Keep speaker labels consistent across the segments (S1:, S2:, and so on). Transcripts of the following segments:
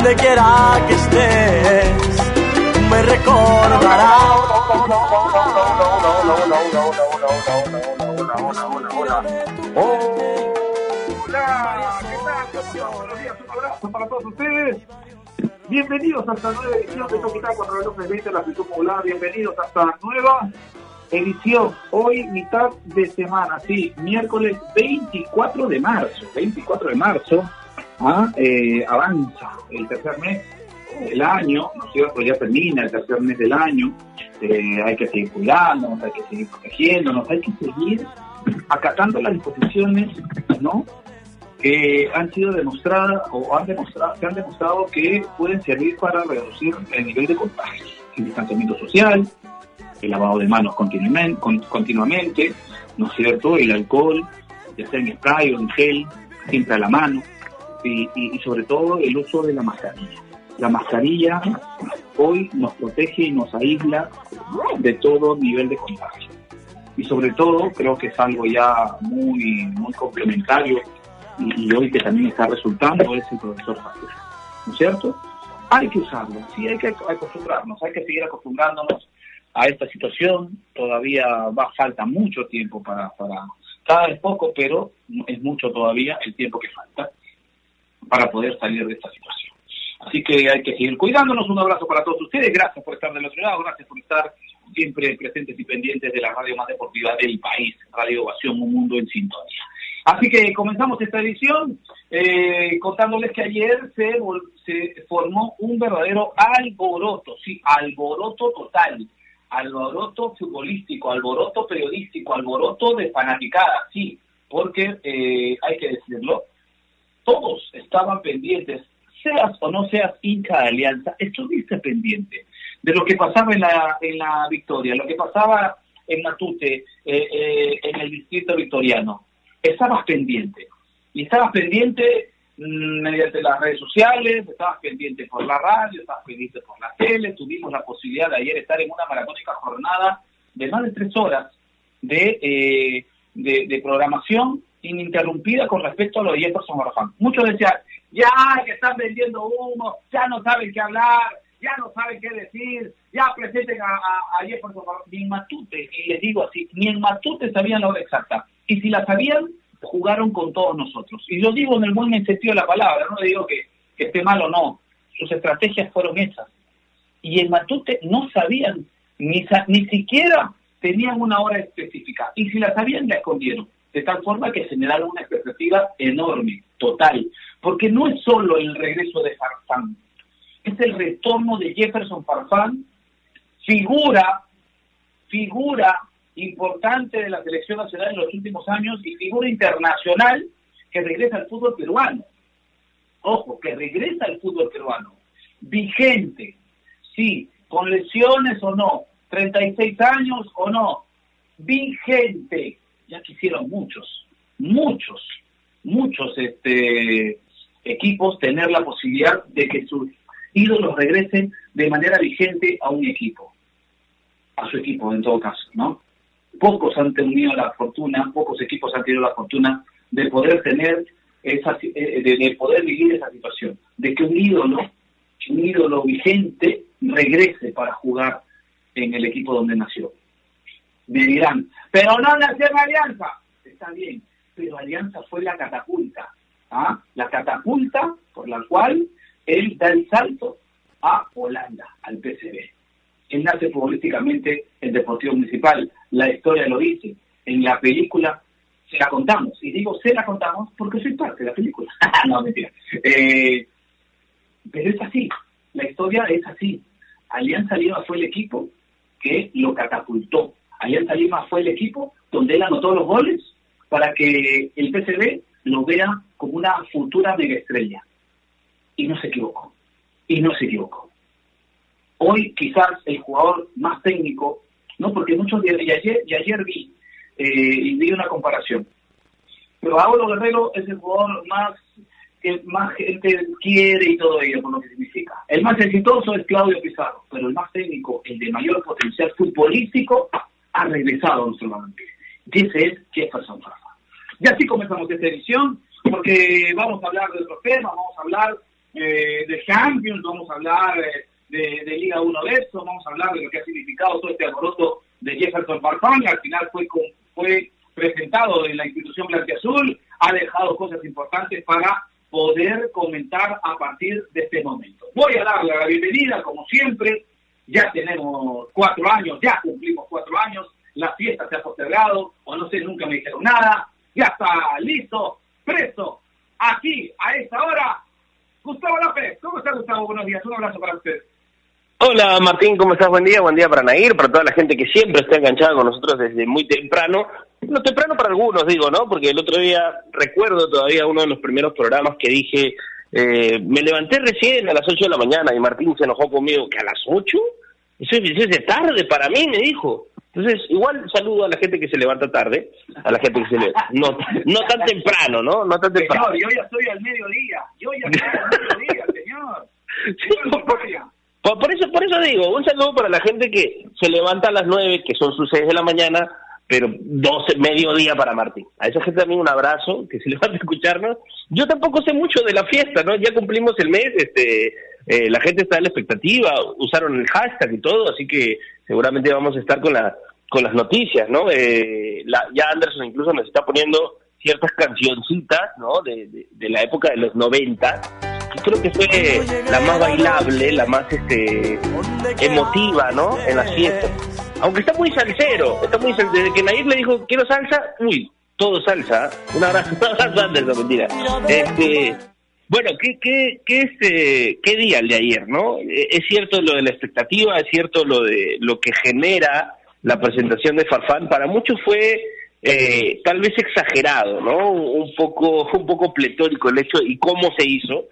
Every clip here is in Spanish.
S1: donde quiera que estés, me recordarás.
S2: Hola, ¿qué tal? Buenos días, un abrazo para todos ustedes. Bienvenidos a esta nueva edición de Toquita con Reloj de 20 la actitud popular. Bienvenidos a esta nueva edición. Hoy, mitad de semana, sí, miércoles 24 de marzo. 24 de marzo, ah, eh, avanza el tercer mes del año, ¿no es cierto? Ya termina el tercer mes del año. Eh, hay que seguir cuidándonos, hay que seguir protegiéndonos, hay que seguir acatando las disposiciones, ¿no? Que han sido demostradas o han demostrado, se han demostrado que pueden servir para reducir el nivel de contagio. El distanciamiento social, el lavado de manos continuamente, con- continuamente, ¿no es cierto? El alcohol, ya sea en spray o en gel, siempre a la mano, y, y- y sobre todo el uso de la mascarilla. La mascarilla hoy nos protege y nos aísla de todo nivel de contagio. Y sobre todo, creo que es algo ya muy, muy complementario y, hoy que también está resultando es el profesor Factura, ¿no es cierto? Hay que usarlo, sí, hay que acostumbrarnos, hay que seguir acostumbrándonos a esta situación. Todavía va falta mucho tiempo para, para cada vez poco, pero es mucho todavía el tiempo que falta para poder salir de esta situación. Así que hay que seguir cuidándonos. Un abrazo para todos ustedes. Gracias por estar del otro lado. Gracias por estar siempre presentes y pendientes de la radio más deportiva del país, Radio Ovación, un mundo en sintonía. Así que comenzamos esta edición eh, contándoles que ayer se, se formó un verdadero alboroto, sí, alboroto total, alboroto futbolístico, alboroto periodístico, alboroto de fanaticada, sí, porque eh, hay que decirlo, todos estaban pendientes, seas o no seas hincha de Alianza, estuviste pendiente de lo que pasaba en la, en la Victoria, lo que pasaba en Matute, eh, eh, en el distrito victoriano. Estabas pendiente. Y estabas pendiente mm, mediante las redes sociales, estabas pendiente por la radio, estabas pendiente por la tele. Tuvimos la posibilidad de ayer estar en una maratónica jornada de más de tres horas de, eh, de, programación ininterrumpida con respecto a lo de Jefferson. Muchos decían, ya que están vendiendo humo, ya no saben qué hablar, ya no saben qué decir, ya presenten a, a, a Jefferson. Ni en Matute, y les digo así, ni en Matute sabían la hora exacta. Y si la sabían, jugaron con todos nosotros. Y lo digo en el buen sentido de la palabra, no digo que, que esté mal o no. Sus estrategias fueron hechas. Y en Matute no sabían, ni, ni siquiera tenían una hora específica. Y si la sabían, la escondieron. De tal forma que generaron una expectativa enorme, total. Porque no es solo el regreso de Farfán, es el retorno de Jefferson Farfán, figura, figura importante de la selección nacional en los últimos años y figura internacional que regresa al fútbol peruano. Ojo, que regresa al fútbol peruano. Vigente, sí, con lesiones o no, 36 años o no, vigente. Ya quisieron muchos, muchos, muchos este, equipos tener la posibilidad de que sus ídolos regresen de manera vigente a un equipo, a su equipo en todo caso, ¿no? Pocos han tenido la fortuna, pocos equipos han tenido la fortuna de poder tener esa, eh, de, de poder vivir esa situación, de que un ídolo, un ídolo vigente regrese para jugar en el equipo donde nació. Me dirán, pero no nació en Alianza. Está bien, pero Alianza fue la catapulta, ¿ah? la catapulta por la cual él da el salto a Holanda, al PCB. Él nace futbolísticamente en Deportivo Municipal, la historia lo dice, en la película se la contamos, y digo se la contamos porque soy parte de la película. no, mentira. Eh, pero es así, la historia es así. Alianza Lima fue el equipo que lo catapultó. Alianza Lima fue el equipo donde él anotó los goles para que el PCB lo vea como una futura megaestrella. Y no se equivocó. Y no se equivocó. Hoy quizás el jugador más técnico, no porque muchos de y ayer, y ayer vi, eh, y vi una comparación. pero Pablo Guerrero es el jugador más que más gente quiere y todo ello, por lo que significa. El más exitoso es Claudio Pizarro, pero el más técnico, el de mayor potencial futbolístico, ha regresado a nuestro balompié. Ese es Jefferson Farfán. Y así comenzamos esta edición, porque vamos a hablar de otros temas, vamos a hablar eh, de Champions, vamos a hablar eh, de, Liga 1 de eso, vamos a hablar de lo que ha significado todo este alboroto de Jefferson Farfán, al final fue, fue presentado en la institución Azul, ha dejado cosas importantes para poder comentar a partir de este momento. Voy a darle la bienvenida, como siempre, ya tenemos cuatro años, ya cumplimos cuatro años, la fiesta se ha postergado, o no sé, nunca me dijeron nada, ya está listo, presto, aquí, a esta hora, Gustavo López. ¿Cómo está Gustavo? Buenos días, un abrazo para usted.
S3: Hola Martín, ¿cómo estás? Buen día, buen día para Nair, para toda la gente que siempre está enganchada con nosotros desde muy temprano. No temprano para algunos, digo, ¿no? Porque el otro día recuerdo todavía uno de los primeros programas que dije, eh, me levanté recién a las 8 de la mañana y Martín se enojó conmigo, ¿que a las 8? Eso es, de tarde para mí, me dijo. Entonces, igual saludo a la gente que se levanta tarde, a la gente que se levanta, no, no tan temprano, ¿no? No tan temprano.
S2: Señor, yo ya estoy al mediodía, yo ya estoy al mediodía, señor. Sí,
S3: por, por, eso, por eso digo, un saludo para la gente que se levanta a las 9, que son sus 6 de la mañana, pero 12, mediodía para Martín. A esa gente también un abrazo, que se le va a escucharnos. Yo tampoco sé mucho de la fiesta, ¿no? Ya cumplimos el mes, este, eh, la gente está en la expectativa, usaron el hashtag y todo, así que seguramente vamos a estar con la con las noticias, ¿no? Eh, la, ya Anderson incluso nos está poniendo ciertas cancioncitas, ¿no? De, la época de los 90, que creo que fue la más bailable, la más este emotiva, ¿no? En las fiestas aunque está muy salsero, está muy desde que Nair le dijo quiero salsa, uy, todo salsa, un abrazo, antes, no mentira. Este, bueno, ¿qué, qué, este, qué día el de ayer, no? Eh, es cierto lo de la expectativa, es cierto lo de lo que genera la presentación de Farfán, para muchos fue eh, tal vez exagerado, ¿no? Un poco, un poco pletórico el hecho y cómo se hizo,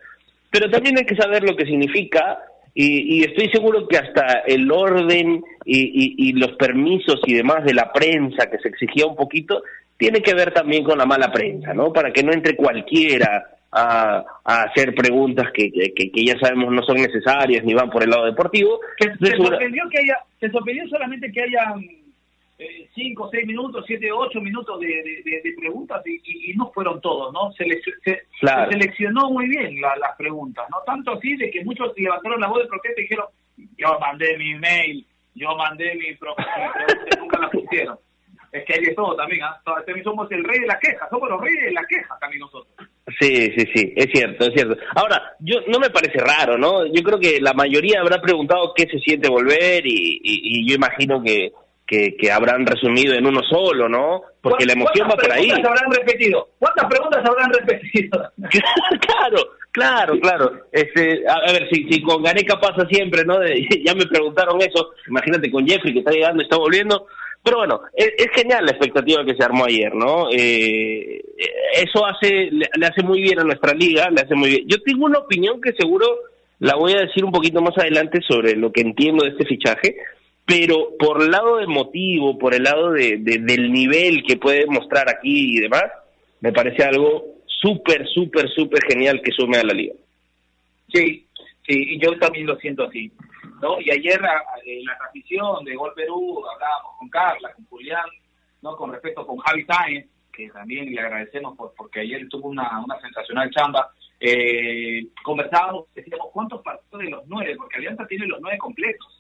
S3: pero también hay que saber lo que significa y, estoy seguro que hasta el orden y, los permisos y demás de la prensa que se exigía un poquito tiene que ver también con la mala prensa, ¿no? Para que no entre cualquiera a, hacer preguntas que, que, ya sabemos no son necesarias ni van por el lado deportivo.
S2: Se, sorprendió que haya, se sorprendió solamente que haya eh, cinco, seis minutos, siete, ocho minutos de, de, preguntas y, no fueron todos, ¿no? Se, se, seleccionó muy bien las preguntas, ¿no? Tanto así de que muchos levantaron la voz de protesta y dijeron, yo mandé mi email, yo mandé mi, pregunta, nunca la pusieron. Es que hay de todo también, ¿ah? También somos el rey de la queja, somos los reyes de la queja también nosotros.
S3: Sí, sí, sí, es cierto, es cierto. Ahora, yo no me parece raro, ¿no? Yo creo que la mayoría habrá preguntado qué se siente volver y, y yo imagino que que, habrán resumido en uno solo, ¿no? Porque la emoción va por ahí.
S2: ¿Cuántas preguntas habrán repetido? ¿Cuántas preguntas habrán repetido?
S3: claro, claro, claro. Este, a, ver, si, si con Gareca pasa siempre, ¿no? ya me preguntaron eso. Imagínate con Jeffrey que está llegando, está volviendo. Pero bueno, es, genial la expectativa que se armó ayer, ¿no? Eh, eso hace, le, le, hace muy bien a nuestra liga, le hace muy bien. Yo tengo una opinión que seguro la voy a decir un poquito más adelante sobre lo que entiendo de este fichaje, pero por el lado emotivo, por el lado de, del nivel que puede mostrar aquí y demás, me parece algo súper, súper, súper genial que sume a la liga.
S2: Sí, sí, y yo también lo siento así. ¿No? Y ayer en la transmisión de Gol Perú hablábamos con Carla, con Julián, ¿no? con respecto con Javi Sáenz, que también le agradecemos por, porque ayer tuvo una, una sensacional chamba. Eh, conversábamos, decíamos, ¿cuántos partidos de los nueve? Porque Alianza tiene los nueve completos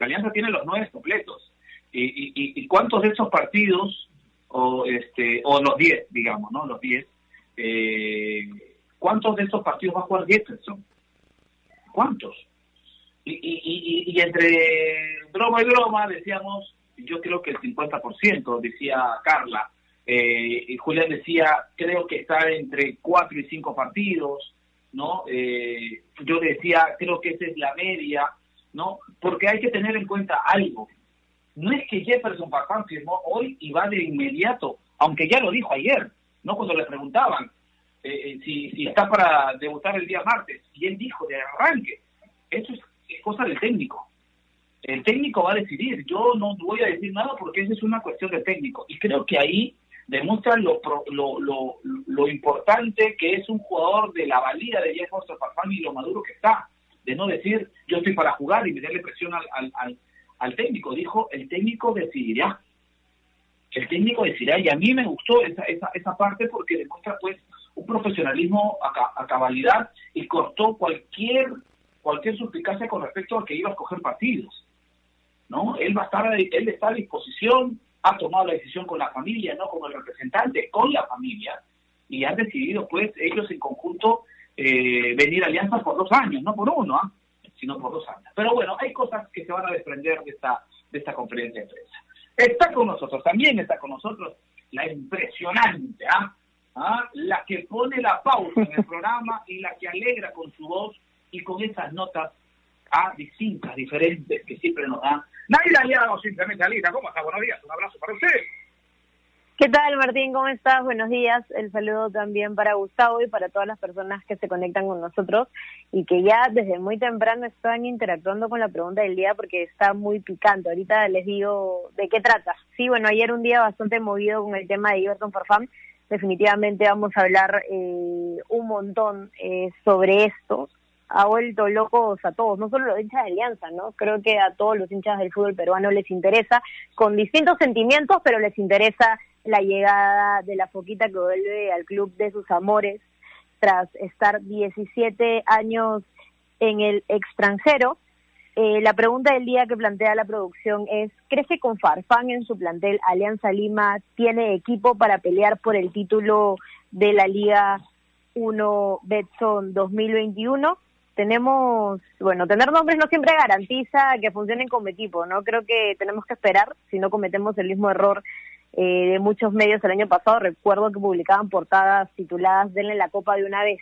S2: la Alianza tiene los nueve completos. ¿Y, cuántos de esos partidos, o, este, o los diez, digamos, ¿no? Los diez, eh, ¿cuántos de esos partidos va a jugar Jefferson? ¿Cuántos? Y, entre broma y broma decíamos, yo creo que el 50%, decía Carla, eh, y Julián decía, creo que está entre cuatro y cinco partidos, ¿no? Eh, yo decía, creo que esa es la media, ¿no? Porque hay que tener en cuenta algo. No es que Jefferson Farfán firmó hoy y va de inmediato, aunque ya lo dijo ayer, ¿no? Cuando le preguntaban eh, eh, si, si está para debutar el día martes, y él dijo de arranque, eso es, cosa del técnico. El técnico va a decidir, yo no voy a decir nada porque esa es una cuestión del técnico. Y creo que ahí demuestran lo, lo, lo, lo, importante que es un jugador de la valía de Jefferson Farfán y lo maduro que está. De no decir, yo estoy para jugar y meterle presión al, al, al, técnico. Dijo, el técnico decidirá. El técnico decidirá. Y a mí me gustó esa, esa, esa parte porque demuestra pues un profesionalismo a, a cabalidad y cortó cualquier cualquier suspicacia con respecto a que iba a escoger partidos. ¿no? Él va a estar, está a disposición, ha tomado la decisión con la familia, no como el representante, con la familia, y han decidido, pues, ellos en conjunto eh, venir a alianza por dos años, no por uno, ¿ah? sino por dos años. Pero bueno, hay cosas que se van a desprender de esta, de esta conferencia de prensa. Está con nosotros, también está con nosotros la impresionante, ¿ah? ¿Ah? la que pone la pausa en el programa y la que alegra con su voz y con esas notas ¿ah? distintas, diferentes que siempre nos dan Naila Aliaga simplemente Alita, ¿cómo está? Buenos días, un abrazo para usted.
S4: ¿Qué tal, Martín? ¿Cómo estás? Buenos días. El saludo también para Gustavo y para todas las personas que se conectan con nosotros y que ya desde muy temprano están interactuando con la pregunta del día porque está muy picante. Ahorita les digo de qué trata. Sí, bueno, ayer un día bastante movido con el tema de Everton Farfam. Definitivamente vamos a hablar eh, un montón eh, sobre esto, ha vuelto locos a todos, no solo los hinchas de Alianza, ¿no? Creo que a todos los hinchas del fútbol peruano les interesa, con distintos sentimientos, pero les interesa la llegada de la Foquita que vuelve al club de sus amores tras estar 17 años en el extranjero. Eh, la pregunta del día que plantea la producción es, ¿crees que con Farfán en su plantel Alianza Lima tiene equipo para pelear por el título de la Liga 1 Betson 2021? Tenemos, bueno, tener nombres no siempre garantiza que funcionen como equipo, ¿no? Creo que tenemos que esperar si no cometemos el mismo error eh, de muchos medios el año pasado. Recuerdo que publicaban portadas tituladas Denle la copa de una vez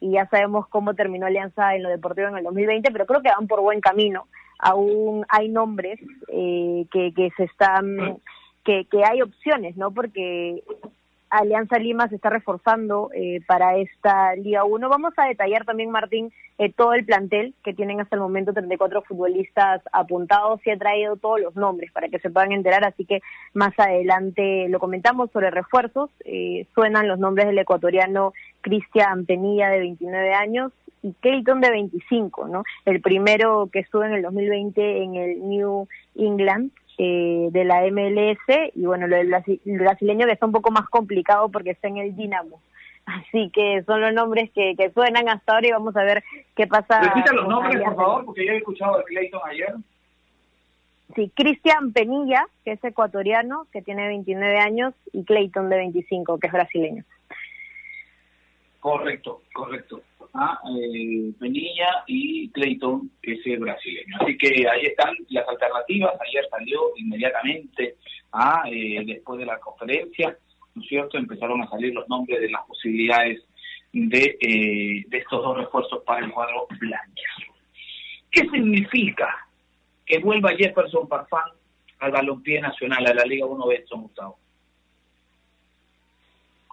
S4: y ya sabemos cómo terminó Alianza en lo deportivo en el 2020, pero creo que van por buen camino. Aún hay nombres eh, que, que se están, que, que hay opciones, ¿no? Porque Alianza Lima se está reforzando eh, para esta Liga 1. Vamos a detallar también, Martín, eh, todo el plantel que tienen hasta el momento 34 futbolistas apuntados y ha traído todos los nombres para que se puedan enterar, así que más adelante lo comentamos sobre refuerzos. Eh, suenan los nombres del ecuatoriano Cristian Penilla de 29 años y Clayton de 25, ¿no? El primero que estuvo en el 2020 en el New England eh, de la MLS y bueno, lo del brasileño que está un poco más complicado porque está en el Dinamo. Así que son los nombres que, que suenan hasta ahora y vamos a ver qué pasa.
S2: Repita los nombres, por favor, porque yo he escuchado de Clayton ayer.
S4: Sí, Cristian Penilla, que es ecuatoriano, que tiene 29 años, y Clayton de 25, que es brasileño.
S2: Correcto, correcto a eh, Penilla y Clayton, que es el brasileño. Así que ahí están las alternativas. Ayer salió inmediatamente, a, eh, después de la conferencia, ¿no es cierto? Empezaron a salir los nombres de las posibilidades de, eh, de estos dos refuerzos para el cuadro blanco. ¿Qué significa que vuelva Jefferson Parfán al balompié nacional, a la Liga 1 Betson, Gustavo?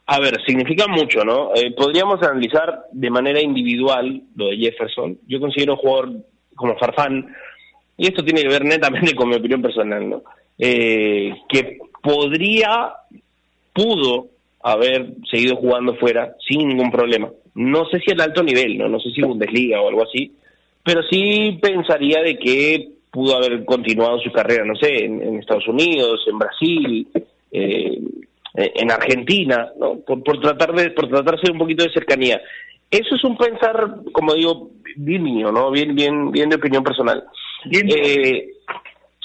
S3: A ver, significa mucho, ¿no? Eh, podríamos analizar de manera individual lo de Jefferson. Yo considero un jugador como Farfán, y esto tiene que ver netamente con mi opinión personal, ¿no? Eh, que podría, pudo haber seguido jugando fuera sin ningún problema. No sé si al alto nivel, ¿no? No sé si Bundesliga o algo así, pero sí pensaría de que pudo haber continuado su carrera, no sé, en, Estados Unidos, en Brasil, eh, en Argentina, ¿no? Por, tratar de por tratarse un poquito de cercanía. Eso es un pensar, como digo, bien mío, ¿no? Bien bien bien de opinión personal. Eh,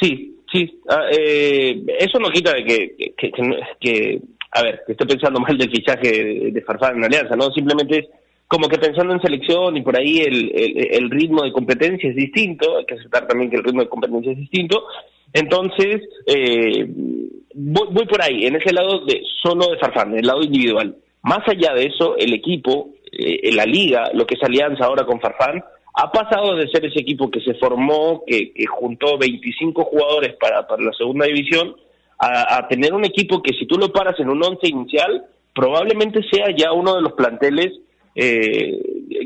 S3: sí, sí. Ah, eh, eso no quita de que, que, a ver, que estoy pensando mal del fichaje de, de Farfán en Alianza, ¿no? Simplemente es como que pensando en selección y por ahí el, el, ritmo de competencia es distinto, hay que aceptar también que el ritmo de competencia es distinto, entonces eh, voy, por ahí, en ese lado de solo de Farfán, en el lado individual. Más allá de eso, el equipo, eh, la liga, lo que es Alianza ahora con Farfán, ha pasado de ser ese equipo que se formó, que, juntó 25 jugadores para, para la segunda división, a, a, tener un equipo que si tú lo paras en un once inicial, probablemente sea ya uno de los planteles eh,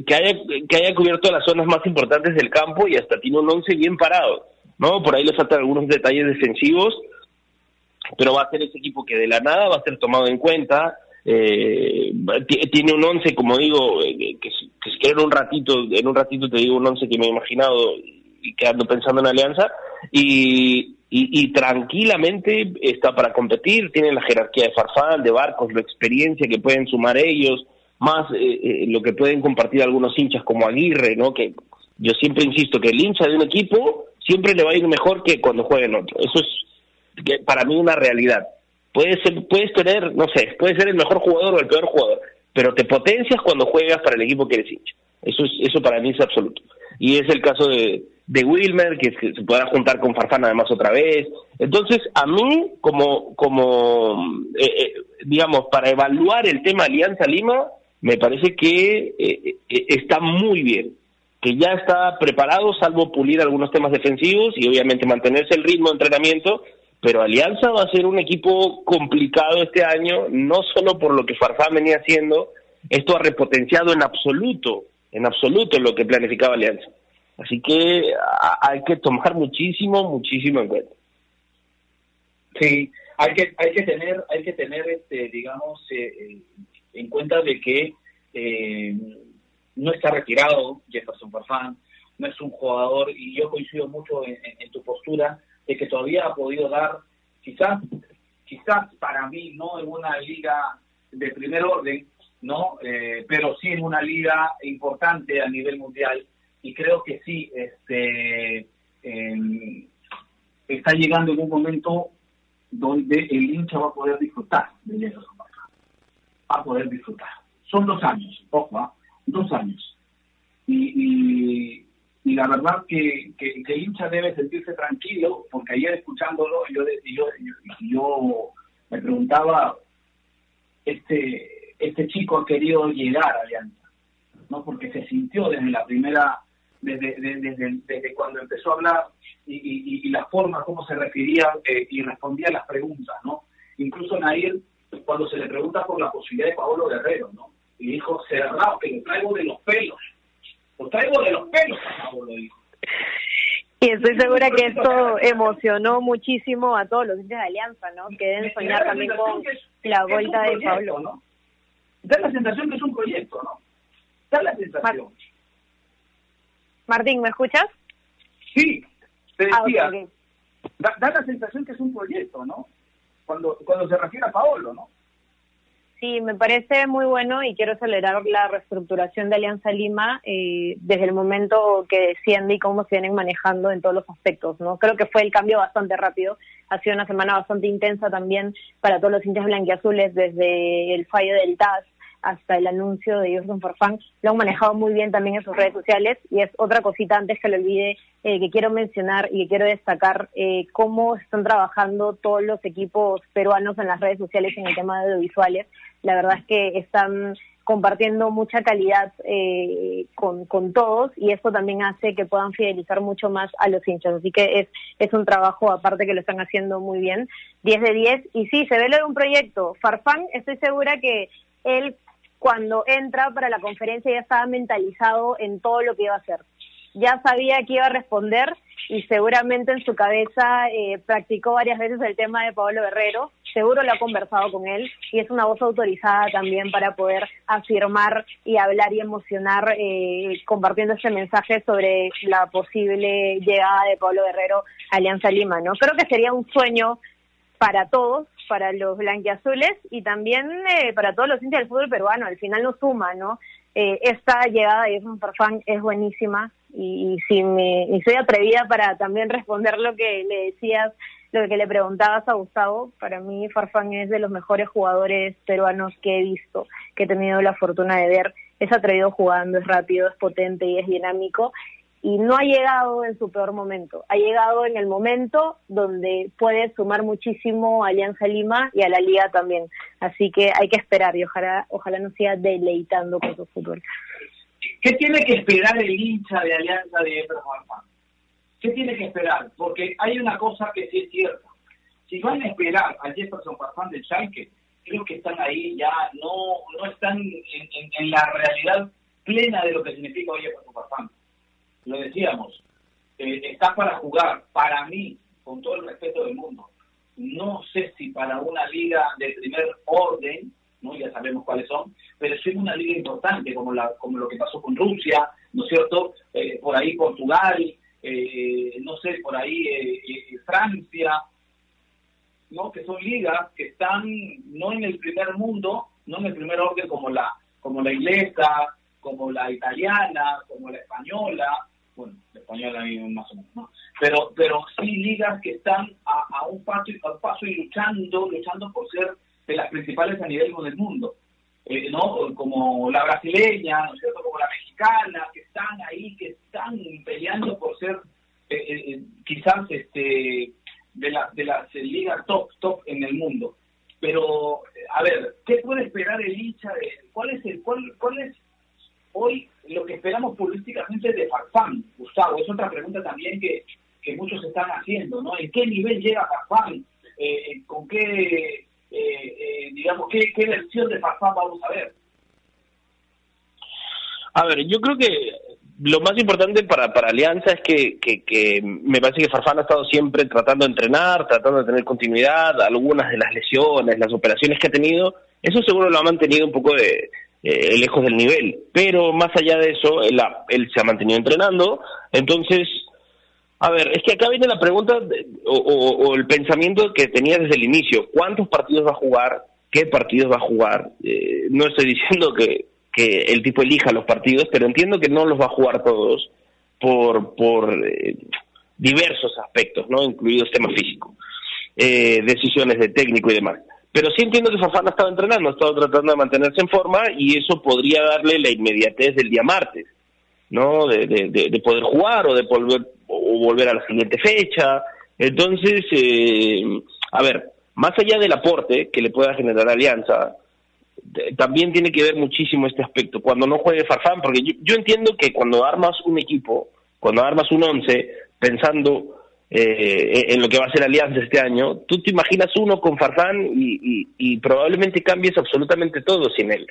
S3: que, haya, que haya cubierto las zonas más importantes del campo y hasta tiene un once bien parado, ¿no? Por ahí le faltan algunos detalles defensivos, pero va a ser ese equipo que de la nada va a ser tomado en cuenta. Eh, tiene un once, como digo, eh, que, que, en un ratito, en un ratito te digo un once que me he imaginado y quedando pensando en Alianza, y, y, tranquilamente está para competir, tiene la jerarquía de Farfán, de Barcos, la experiencia que pueden sumar ellos, más eh, eh, lo que pueden compartir algunos hinchas como Aguirre, ¿no? Que yo siempre insisto que el hincha de un equipo siempre le va a ir mejor que cuando juega en otro. Eso es para mí una realidad. Puedes, ser, puedes tener, no sé, puedes ser el mejor jugador o el peor jugador, pero te potencias cuando juegas para el equipo que eres hincha. Eso, es, eso para mí es absoluto. Y es el caso de, de Wilmer, que, se podrá juntar con Farfán además otra vez. Entonces, a mí, como, como eh, eh, digamos, para evaluar el tema Alianza Lima, me parece que eh, está muy bien, que ya está preparado, salvo pulir algunos temas defensivos y obviamente mantenerse el ritmo de entrenamiento, pero Alianza va a ser un equipo complicado este año, no solo por lo que Farfán venía haciendo, esto ha repotenciado en absoluto, en absoluto lo que planificaba Alianza. Así que hay que tomar muchísimo, muchísimo en cuenta.
S2: Sí, hay que hay que tener hay que tener este digamos eh, eh, en cuenta de que eh, no está retirado Jefferson Farfán, no es un jugador y yo coincido mucho en, tu postura de que todavía ha podido dar quizás quizás para mí no en una liga de primer orden no pero sí en una liga importante a nivel mundial y creo que sí, este, em, está llegando en un momento donde el hincha va a poder disfrutar de Jefferson Va a poder disfrutar. Son dos años, ojo, ¿ah? Dos años. Y, y, la verdad que, que, hincha debe sentirse tranquilo, porque ayer escuchándolo, yo, yo, yo, me preguntaba, este, este chico ha querido llegar a Alianza, ¿no? porque se sintió desde la primera desde, desde, desde cuando empezó a hablar y, y, la forma como se refería eh, y respondía a las preguntas, ¿no? Incluso Nair, cuando se le pregunta por la posibilidad de Pablo Guerrero, ¿no? Y dijo, cerrado, que lo traigo de los pelos. Lo traigo de los pelos, Pablo dijo.
S4: Y estoy segura que esto emocionó muchísimo a todos los hinchas de Alianza, ¿no? Que deben soñar también con la vuelta de Pablo.
S2: ¿no? Da la sensación que es un proyecto, ¿no? Da la sensación.
S4: Martín, ¿me escuchas?
S2: Sí, te ah, decía, da, la sensación que es un proyecto, ¿no? Cuando, cuando se refiere a Paolo, ¿no?
S4: Sí, me parece muy bueno y quiero acelerar la reestructuración de Alianza Lima eh, desde el momento que desciende y cómo se vienen manejando en todos los aspectos, ¿no? Creo que fue el cambio bastante rápido, ha sido una semana bastante intensa también para todos los hinchas blanquiazules desde el fallo del TAS hasta el anuncio de Jefferson Farfán, lo han manejado muy bien también en sus redes sociales y es otra cosita antes que lo olvide eh, que quiero mencionar y que quiero destacar eh, cómo están trabajando todos los equipos peruanos en las redes sociales en el tema de audiovisuales. La verdad es que están compartiendo mucha calidad eh, con, con todos y eso también hace que puedan fidelizar mucho más a los hinchas. Así que es, es un trabajo aparte que lo están haciendo muy bien. 10 de 10. Y sí, se ve lo de un proyecto. Farfán, estoy segura que él cuando entra para la conferencia ya estaba mentalizado en todo lo que iba a hacer. Ya sabía que iba a responder y seguramente en su cabeza eh, practicó varias veces el tema de Pablo Guerrero, seguro lo ha conversado con él y es una voz autorizada también para poder afirmar y hablar y emocionar eh, compartiendo ese mensaje sobre la posible llegada de Pablo Guerrero a Alianza Lima. ¿no? Creo que sería un sueño para todos, para los blanquiazules y también eh, para todos los hinchas del fútbol peruano. Al final no suma, ¿no? Eh, esta llegada de Farfán es buenísima y, si me y soy atrevida para también responder lo que le decías, lo que le preguntabas a Gustavo, para mí Farfán es de los mejores jugadores peruanos que he visto, que he tenido la fortuna de ver. Es atrevido jugando, es rápido, es potente y es dinámico y no ha llegado en su peor momento, ha llegado en el momento donde puede sumar muchísimo a Alianza Lima y a la liga también. Así que hay que esperar y ojalá, ojalá nos siga deleitando con su fútbol.
S2: ¿Qué tiene que esperar el hincha de Alianza de Farfán? ¿Qué tiene que esperar? Porque hay una cosa que sí es cierta. Si van a esperar a Jefferson Farfán del Schalke, creo que están ahí ya, no, no están en, la realidad plena de lo que significa Jefferson Farfán lo decíamos, eh, está para jugar, para mí, con todo el respeto del mundo, no sé si para una liga de primer orden, ¿no? ya sabemos cuáles son, pero sí una liga importante, como, la, como lo que pasó con Rusia, ¿no es cierto? Eh, por ahí Portugal, eh, no sé, por ahí Francia, ¿no? que son ligas que están no en el primer mundo, no en el primer orden como la, como la inglesa, como la italiana, como la española, bueno, la española más o menos, ¿no? pero, pero sí ligas que están a, un paso, a un paso y luchando, luchando por ser de las principales a nivel del mundo. Eh, ¿no? como la brasileña, ¿no es cierto? como la mexicana, que están ahí, que están peleando por ser eh, eh, quizás este de, la, de las ligas top, top en el mundo. Pero, a ver, ¿qué puede esperar el hincha? De, ¿Cuál es el cuál, cuál es hoy lo que esperamos políticamente de Farfán, Gustavo? Es otra pregunta también que, que muchos están haciendo, ¿no? ¿En qué nivel llega Farfán? ¿Con qué eh, eh, digamos, ¿qué, ¿qué, versión de Farfán vamos a ver?
S3: A ver, yo creo que lo más importante para, para Alianza es que, que, me parece que Farfán ha estado siempre tratando de entrenar, tratando de tener continuidad, algunas de las lesiones, las operaciones que ha tenido, eso seguro lo ha mantenido un poco de eh, lejos del nivel, pero más allá de eso, él, él se ha mantenido entrenando, entonces a ver, es que acá viene la pregunta o, el pensamiento que tenía desde el inicio. ¿Cuántos partidos va a jugar? ¿Qué partidos va a jugar? Eh, no estoy diciendo que, que, el tipo elija los partidos, pero entiendo que no los va a jugar todos por, por eh, diversos aspectos, ¿no? incluidos temas físicos, eh, decisiones de técnico y demás. Pero sí entiendo que Fafán ha estado entrenando, ha estado tratando de mantenerse en forma y eso podría darle la inmediatez del día martes. ¿no? De, de, poder jugar o de volver, o volver a la siguiente fecha. Entonces, eh, a ver, más allá del aporte que le pueda generar Alianza, también tiene que ver muchísimo este aspecto. Cuando no juegue Farfán, porque yo, entiendo que cuando armas un equipo, cuando armas un once, pensando eh, en lo que va a ser Alianza este año, tú te imaginas uno con Farfán y, y probablemente cambies absolutamente todo sin él.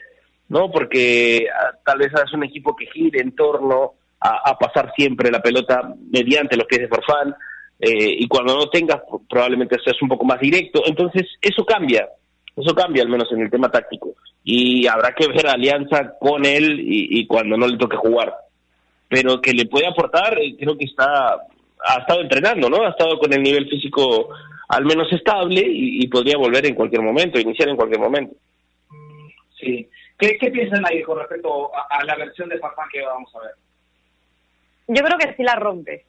S3: ¿no? Porque ah, tal vez hagas un equipo que gire en torno a, pasar siempre la pelota mediante los pies de Forfán, eh, y cuando no tengas, probablemente seas un poco más directo. Entonces, eso cambia, eso cambia al menos en el tema táctico. Y habrá que ver alianza con él y, cuando no le toque jugar. Pero que le puede aportar, eh, creo que está, ha estado entrenando, ¿no? Ha estado con el nivel físico al menos estable y, y podría volver en cualquier momento, iniciar en cualquier momento.
S2: Sí. ¿Qué, piensan ahí con respecto a, la versión de Farfán que vamos a ver?
S4: Yo creo que sí la rompe.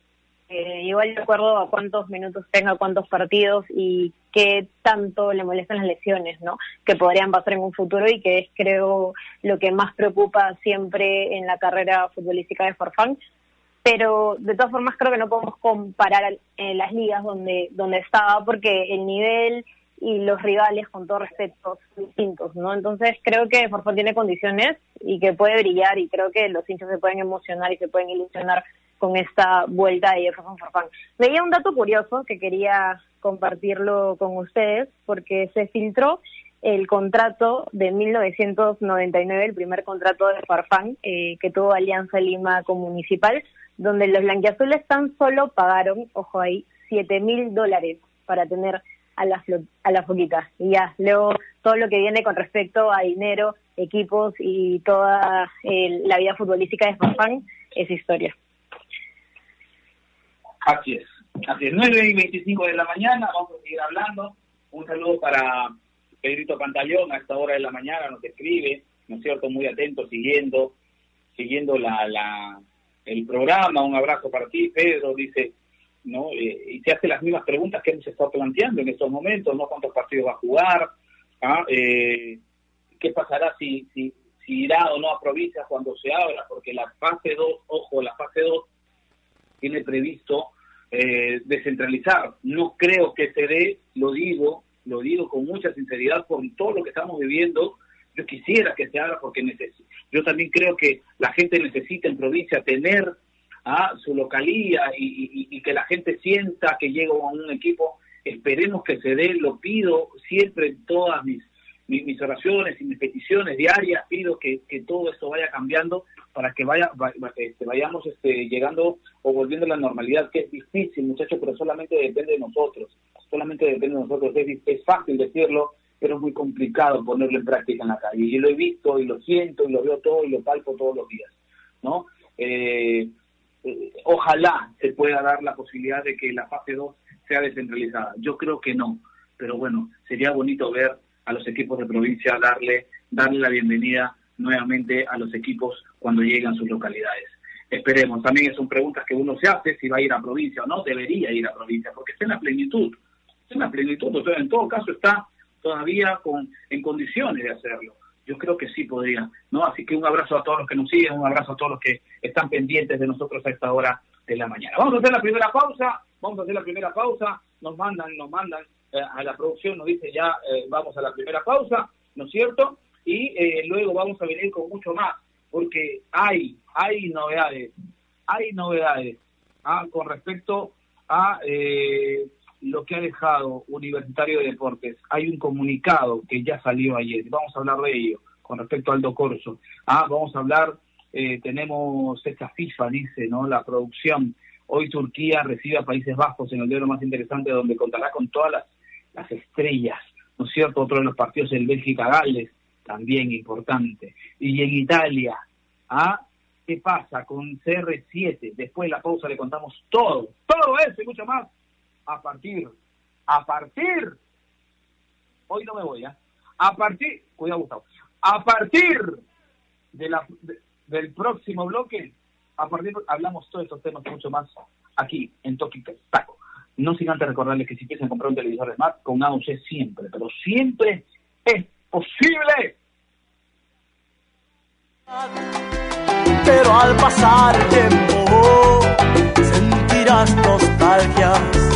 S4: Eh, igual de acuerdo a cuántos minutos tenga, cuántos partidos y qué tanto le molestan las lesiones, ¿no? Que podrían pasar en un futuro y que es, creo, lo que más preocupa siempre en la carrera futbolística de Farfán. Pero de todas formas creo que no podemos comparar eh, las ligas donde, donde estaba porque el nivel y los rivales, con todo respeto, son distintos, ¿no? Entonces creo que Forfán tiene condiciones y que puede brillar y creo que los hinchas se pueden emocionar y se pueden ilusionar con esta vuelta de Jefferson Farfán. Veía un dato curioso que quería compartirlo con ustedes porque se filtró el contrato de 1999, el primer contrato de Farfán eh, que tuvo Alianza Lima con Municipal, donde los blanquiazules tan solo pagaron, ojo ahí, 7 mil dólares para tener a la, a la foquita. Y ya, luego todo lo que viene con respecto a dinero, equipos y toda la vida futbolística de Farfán es historia.
S2: Así es. Así es. 9 y 25 de la mañana, vamos a seguir hablando. Un saludo para Pedrito Pantaleón a esta hora de la mañana, nos escribe, ¿no es cierto? Muy atento, siguiendo, siguiendo la, la, el programa. Un abrazo para ti, Pedro. Dice, ¿no? Eh, y se hace las mismas preguntas que hemos estado planteando en estos momentos, ¿no? ¿Cuántos partidos va a jugar? ¿Ah? Eh, ¿Qué pasará si, si, si irá o no a provincias cuando se abra? Porque la fase 2, ojo, la fase 2 tiene previsto eh, descentralizar. No creo que se dé, lo digo, lo digo con mucha sinceridad por todo lo que estamos viviendo. Yo quisiera que se haga porque yo también creo que la gente necesita en provincia tener a su localía y, que la gente sienta que llega a un equipo. Esperemos que se dé, lo pido siempre en todas mis, mis, oraciones y mis peticiones diarias, pido que, todo esto vaya cambiando para que vaya, este, vayamos este, llegando o volviendo a la normalidad, que es difícil, muchachos, pero solamente depende de nosotros. solamente depende de nosotros. Es, es fácil decirlo, pero es muy complicado ponerlo en práctica en la calle. Y lo he visto y lo siento y lo veo todo y lo palpo todos los días, ¿no? Eh, eh, ojalá se pueda dar la posibilidad de que la fase 2 sea descentralizada. Yo creo que no, pero bueno, sería bonito ver a los equipos de provincia darle, darle la bienvenida nuevamente a los equipos cuando lleguen a sus localidades. Esperemos, también son preguntas que uno se hace si va a ir a provincia o no, debería ir a provincia, porque está en la plenitud, está en la plenitud, o sea, en todo caso está todavía con, en condiciones de hacerlo. Yo creo que sí podría, ¿no? Así que un abrazo a todos los que nos siguen, un abrazo a todos los que están pendientes de nosotros a esta hora de la mañana. Vamos a hacer la primera pausa, vamos a hacer la primera pausa, nos mandan, nos mandan eh, a la producción, nos dice ya eh, vamos a la primera pausa, ¿no es cierto? Y eh, luego vamos a venir con mucho más, porque hay, hay novedades, hay novedades ¿ah? con respecto a lo que ha dejado Universitario de Deportes. Hay un comunicado que ya salió ayer, vamos a hablar de ello, con respecto al Corso. Ah, vamos a hablar, eh, tenemos esta FIFA, dice, ¿no? La producción. Hoy Turquía recibe a Países Bajos en el duelo más interesante, donde contará con todas las, las estrellas, ¿no es cierto? Otro de los partidos el Bélgica-Gales, también importante. Y en Italia, ¿ah? ¿Qué pasa con CR7? Después de la pausa le contamos todo, todo eso y mucho más a partir, a partir, hoy no me voy, ¿eh? A partir, cuidado Gustavo, a partir de del próximo bloque, a partir, hablamos todos estos temas mucho más aquí en Toki Taco. No sin antes recordarles que si quieren comprar un televisor Smart, con AOC siempre, pero siempre es posible.
S1: Pero al pasar tiempo sentirás nostalgia y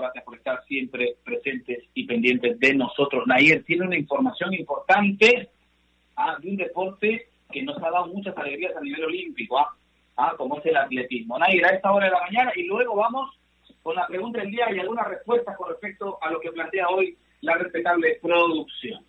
S2: Gracias por estar siempre presentes y pendientes de nosotros. Nair tiene una información importante ah, de un deporte que nos ha dado muchas alegrías a nivel olímpico, ah, ah, como es el atletismo. Nair, a esta hora de la mañana y luego vamos con la pregunta del día y algunas respuestas con respecto a lo que plantea hoy la respetable producción.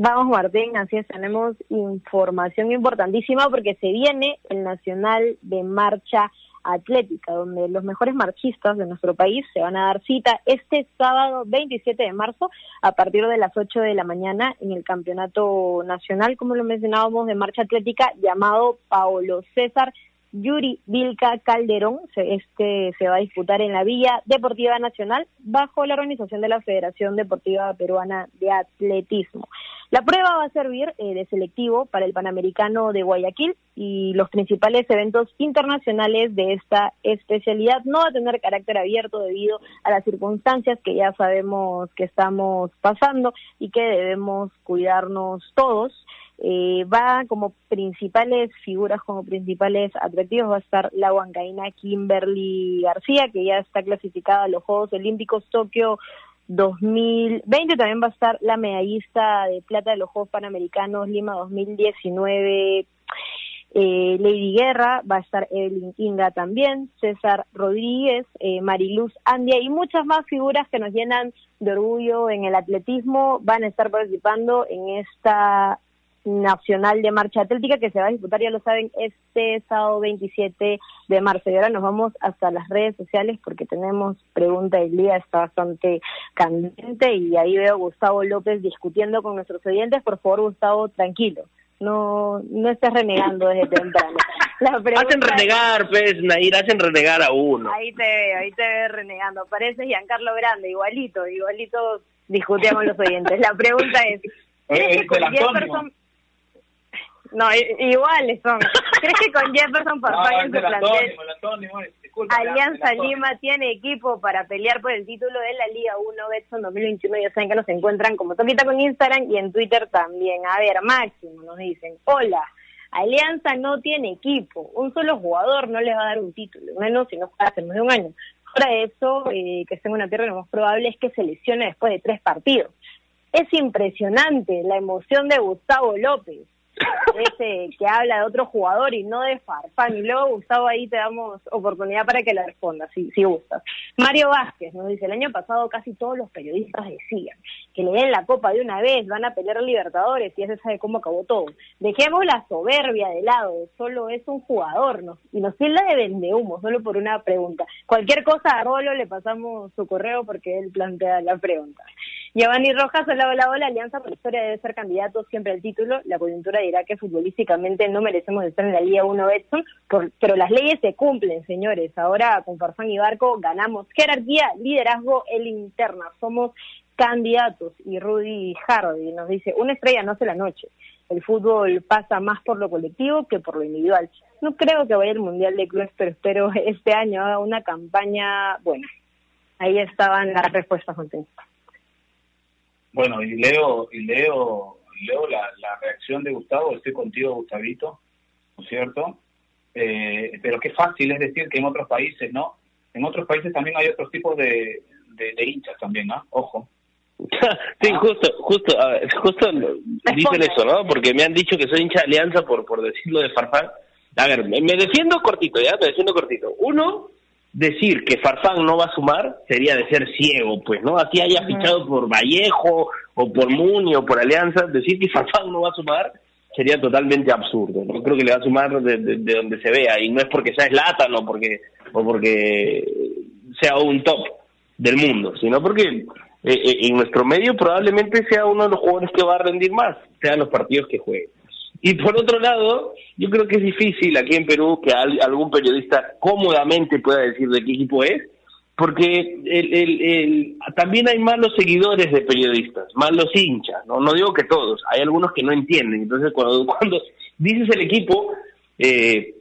S4: Vamos, Martín, así es, tenemos información importantísima porque se viene el Nacional de Marcha Atlética, donde los mejores marchistas de nuestro país se van a dar cita este sábado 27 de marzo a partir de las 8 de la mañana en el Campeonato Nacional, como lo mencionábamos, de marcha atlética llamado Paolo César Yuri Vilca Calderón. Este se va a disputar en la Villa Deportiva Nacional bajo la organización de la Federación Deportiva Peruana de Atletismo. La prueba va a servir eh, de selectivo para el Panamericano de Guayaquil y los principales eventos internacionales de esta especialidad no va a tener carácter abierto debido a las circunstancias que ya sabemos que estamos pasando y que debemos cuidarnos todos. Eh, va como principales figuras, como principales atractivos, va a estar la huancaína Kimberly García, que ya está clasificada a los Juegos Olímpicos Tokio 2020. También va a estar la medallista de plata de los Juegos Panamericanos Lima 2019. eh, Lady Guerra, va a estar Evelyn Inga también, César Rodríguez, eh, Mariluz Andia y muchas más figuras que nos llenan de orgullo en el atletismo van a estar participando en esta nacional de marcha atlética que se va a disputar, ya lo saben, este sábado 27 de marzo. Y ahora nos vamos hasta las redes sociales porque tenemos pregunta del día, está bastante candente y ahí veo a Gustavo López discutiendo con nuestros oyentes. Por favor, Gustavo, tranquilo. No, no estés renegando desde temprano.
S3: hacen renegar, pues, Nair, hacen renegar a uno.
S4: Ahí te veo, ahí te veo renegando. Pareces Giancarlo Grande, igualito, igualito discutía con los oyentes. La pregunta es, ¿crees que con Jefferson... No, iguales son. ¿Crees que con Jefferson Farfán en su plantel Alianza Lima tiene equipo para pelear por el título de la Liga 1 Betson 2021? Ya saben que nos encuentran como Toquita con Instagram y en Twitter también. A ver, Máximo nos dicen, hola, Alianza no tiene equipo, un solo jugador no les va a dar un título, menos si no hace más de un año. Ahora eso, eh, que en una tierra, lo más probable es que se lesione después de tres partidos. Es impresionante la emoción de Gustavo López ese que habla de otro jugador y no de Farfán. Y luego, Gustavo, ahí te damos oportunidad para que le respondas, si, si gustas. Mario Vázquez nos dice, el año pasado casi todos los periodistas decían que le den la copa de una vez, van a pelear Libertadores y se sabe cómo acabó todo. Dejemos la soberbia de lado, solo es un jugador ¿no? y nos tilda de vendehumo, solo por una pregunta. Cualquier cosa a Rolo le pasamos su correo porque él plantea la pregunta. Giovanni Rojas, hola, hola, hola, Alianza por historia debe ser candidato siempre al título, la coyuntura dirá que futbolísticamente no merecemos estar en la Liga 1 Betson, pero las leyes se cumplen, señores. Ahora con Farfán y Barco ganamos jerarquía, liderazgo, el interna. Somos candidatos. Y Rudy Hardy nos dice, una estrella no hace la noche. El fútbol pasa más por lo colectivo que por lo individual. No creo que vaya el Mundial de Clubes, pero espero este año haga una campaña buena. Ahí estaban las respuestas, José.
S2: Bueno, y leo, y leo leo la, reacción de Gustavo, estoy contigo, Gustavito, ¿no es cierto? Eh, pero qué fácil es decir que en otros países, ¿no? En otros países también hay otros tipos de, de, hinchas también, ¿no? Ojo.
S3: sí, justo, justo, justo dicen eso, ¿no? Porque me han dicho que soy hincha de Alianza por, por decirlo de Farfán. A ver, me, defiendo cortito, ¿ya? Me defiendo cortito. Uno, decir que Farfán no va a sumar sería de ser ciego, pues, ¿no? Así haya fichado por Vallejo o por Muni o por Alianza, decir que Farfán no va a sumar sería totalmente absurdo. No creo que le va a sumar de, donde se vea y no es porque sea Slatan o porque o porque sea un top del mundo, sino porque eh, eh, en nuestro medio probablemente sea uno de los jugadores que va a rendir más, sean los partidos que juegue. Y por otro lado, yo creo que es difícil aquí en Perú que algún periodista cómodamente pueda decir de qué equipo es, porque el, también hay malos seguidores de periodistas, malos hinchas, ¿no? no digo que todos, hay algunos que no entienden. Entonces, cuando, cuando dices el equipo, eh,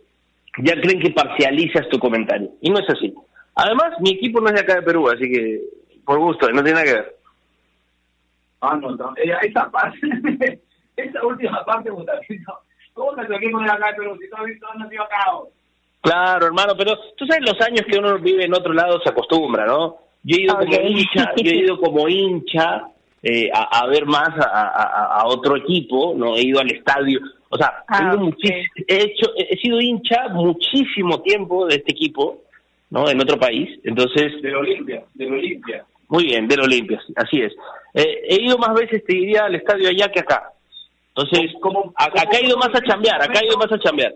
S3: ya creen que parcializas tu comentario. Y no es así. Además, mi equipo no es de acá de Perú, así que por gusto, no tiene nada que ver.
S2: Ah, no, no. Eh, esa parte, esa última parte, Gustavito, ¿cómo no es de acá de Perú? Si todo no ha acá.
S3: Claro, hermano, pero tú sabes los años que uno vive en otro lado se acostumbra, ¿no? Yo he ido como hincha, yo he ido como hincha eh, a, ver más a, otro equipo, no he ido al estadio, o sea, ah, he, hecho, he sido hincha muchísimo tiempo de este equipo, ¿no? En otro país, entonces.
S2: Del Olimpia, del Olimpia.
S3: Muy bien, del Olimpia, así es. Eh, he ido más veces, te diría, al estadio allá que acá. Entonces, como acá he ido más a chambear, acá he ido más a chambear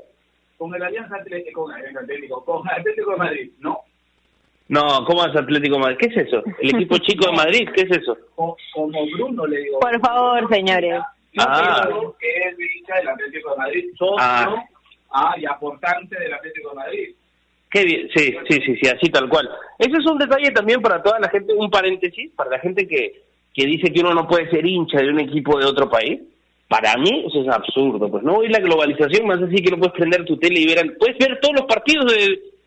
S2: con el Alianza Atlético, con el Atlético, con Atlético de Madrid, no.
S3: No, ¿cómo es Atlético de Madrid? ¿Qué es eso? ¿El equipo chico de Madrid? ¿Qué es eso?
S2: Como Bruno le digo.
S4: Por favor, señores.
S2: ah. que es hincha del Atlético de Madrid, socio ah. ah. y aportante del Atlético de Madrid.
S3: Qué bien, sí, sí, sí, sí, así tal cual. Ese es un detalle también para toda la gente, un paréntesis, para la gente que, que dice que uno no puede ser hincha de un equipo de otro país. Para mí eso es absurdo, pues no hoy la globalización más así que no puedes prender tu tele y ver, puedes ver todos los partidos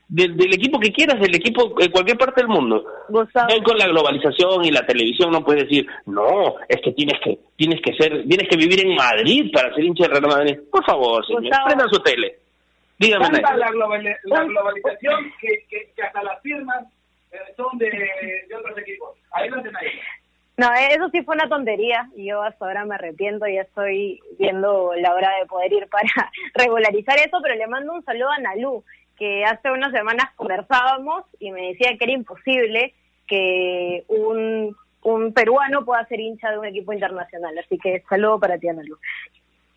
S3: del equipo que quieras, del equipo de cualquier parte del mundo. Hoy con la globalización y la televisión no puedes decir, no, es que tienes que tienes que ser, tienes que vivir en Madrid para ser hincha de Real Madrid. Por favor, señor, prendan su tele.
S2: Dígame. La, la, globalización que, que, hasta las firmas eh, son de, de otros equipos. Ahí hacen ahí.
S4: No, eso sí fue una tontería y yo hasta ahora me arrepiento, ya estoy viendo la hora de poder ir para regularizar eso, pero le mando un saludo a Nalú, que hace unas semanas conversábamos y me decía que era imposible que un, un peruano pueda ser hincha de un equipo internacional, así que saludo para ti, Nalú.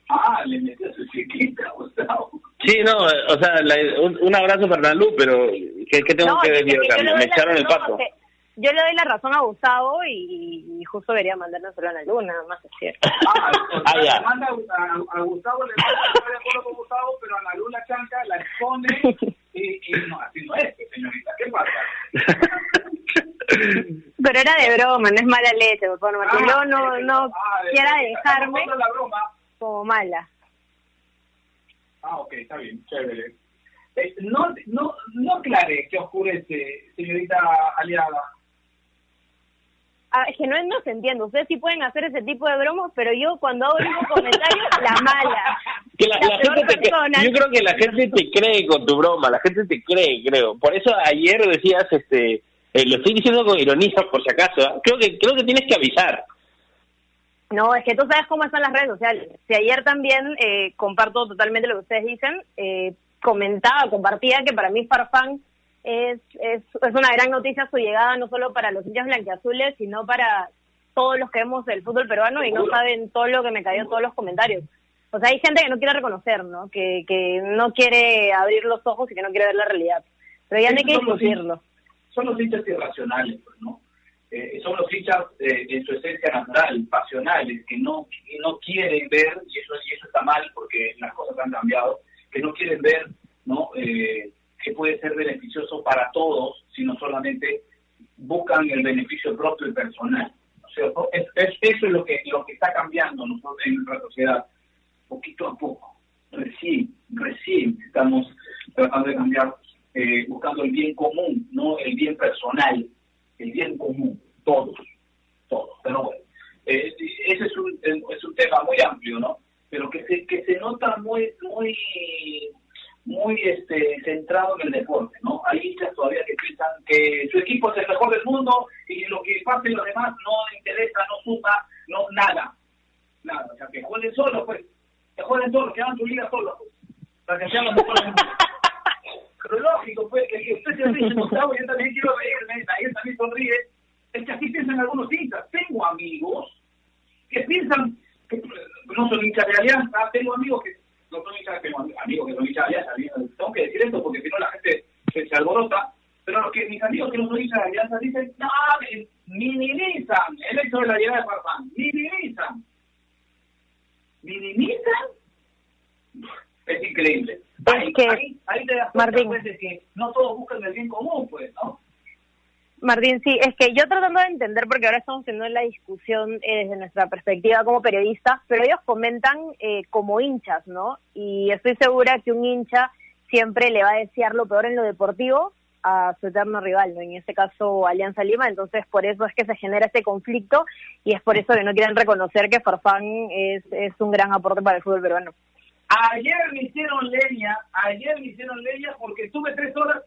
S2: Ah, le metió su chiquita, Gustavo.
S3: Sí, no, o sea, la- un, un abrazo para Nalu, pero ¿qué, qué tengo
S4: No,
S3: que decir
S4: que
S3: Me echaron el paso.
S4: que Yo le doy la razón a Gustavo y, y justo debería mandarnos solo a Nalú, nada más es cierto.
S2: Ah,
S3: Ah, ya.
S2: manda a, a Gustavo, le manda, estoy de acuerdo con Gustavo, pero a la luna chanca la expone y, y no, así no es, señorita, ¿qué pasa?
S4: Pero era de broma, no es mala leche, por favor, Martín. Luego no, no
S2: Ah, de-
S4: quiera
S2: de-
S4: dejarme
S2: la broma.
S4: como mala.
S2: Ah, ok, está bien, chévere. Eh, no, no, no aclare que oscurece, señorita aliada.
S4: Ah, que no, no se entiende. Ustedes sí pueden hacer ese tipo de bromas, pero yo cuando hago ningún comentario, la mala.
S3: Que la,
S4: La
S3: la
S4: peor
S3: gente te
S4: persona.
S3: cree- yo creo que la gente te cree con tu broma, la gente te cree, creo. Por eso ayer decías, este, eh, lo estoy diciendo con ironía, por si acaso. ¿eh? Creo que creo que tienes que avisar.
S4: No, es que tú sabes cómo están las redes sociales. Si ayer también eh, comparto totalmente lo que ustedes dicen, eh, comentaba, compartía que para mí Farfán es, es, es una gran noticia su llegada, no solo para los hinchas blanquiazules, sino para todos los que vemos el fútbol peruano y no saben todo lo que me cayó en todos los comentarios. O sea, hay gente que no quiere reconocer, ¿no? Que, que no quiere abrir los ojos y que no quiere ver la realidad. Pero ya no hay que
S2: Esos son los
S4: discutirlo.
S2: Son los hinchas irracionales, pues, ¿no? Eh, son los hinchas eh, en su esencia natural, pasionales, que no, que no quieren ver, y eso, y eso está mal porque las cosas han cambiado, que no quieren ver, ¿no? Eh, puede ser beneficioso para todos, sino solamente buscan el beneficio propio y personal. O sea, es- eso es lo que, lo que está cambiando nosotros en nuestra sociedad, poquito a poco. Recién, recién estamos tratando de cambiar, eh, buscando el bien común, no el bien personal, el bien común, todos, todos. Pero bueno, eh, ese es un, es un tema muy amplio, ¿no? Pero que se, que se nota muy, muy, muy este, centrado en el deporte, ¿no? Hay hinchas todavía que piensan que su equipo es el mejor del mundo y lo que pase los demás no interesa, no suma, no nada. Nada, o sea, que jueguen solos, pues. Que jueguen solos, que hagan su liga solos, pues. Para que sean los mejores del mundo. Pero lógico, pues, que, usted se ríe, Gustavo, yo también quiero reírme, nadie también sonríe. Es que así piensan algunos hinchas. Tengo amigos que piensan que no son hinchas de alianza, tengo amigos que no son hinchas, tengo amigos que son hinchas de alianza, tengo que decir esto porque si no la gente se, se alborota, pero los que mis amigos que no son hinchas de alianza dicen, no, minimizan el hecho de la llegada de Farfán, minimizan. ¿Minimizan? Es increíble.
S4: Es
S2: ahí,
S4: que,
S2: ahí, ahí te das cuenta,
S4: Martín.
S2: pues, de que no todos buscan el bien común, pues, ¿no?
S4: Martín, sí, es que yo tratando de entender, porque ahora estamos teniendo la discusión eh, desde nuestra perspectiva como periodistas, pero ellos comentan eh, como hinchas, ¿no? Y estoy segura que un hincha siempre le va a desear lo peor en lo deportivo a su eterno rival, ¿no? En este caso Alianza Lima, entonces por eso es que se genera este conflicto y es por eso que no quieren reconocer que Farfán es, es un gran aporte para el fútbol peruano.
S2: Ayer me hicieron leña, ayer me hicieron leña porque estuve tres horas.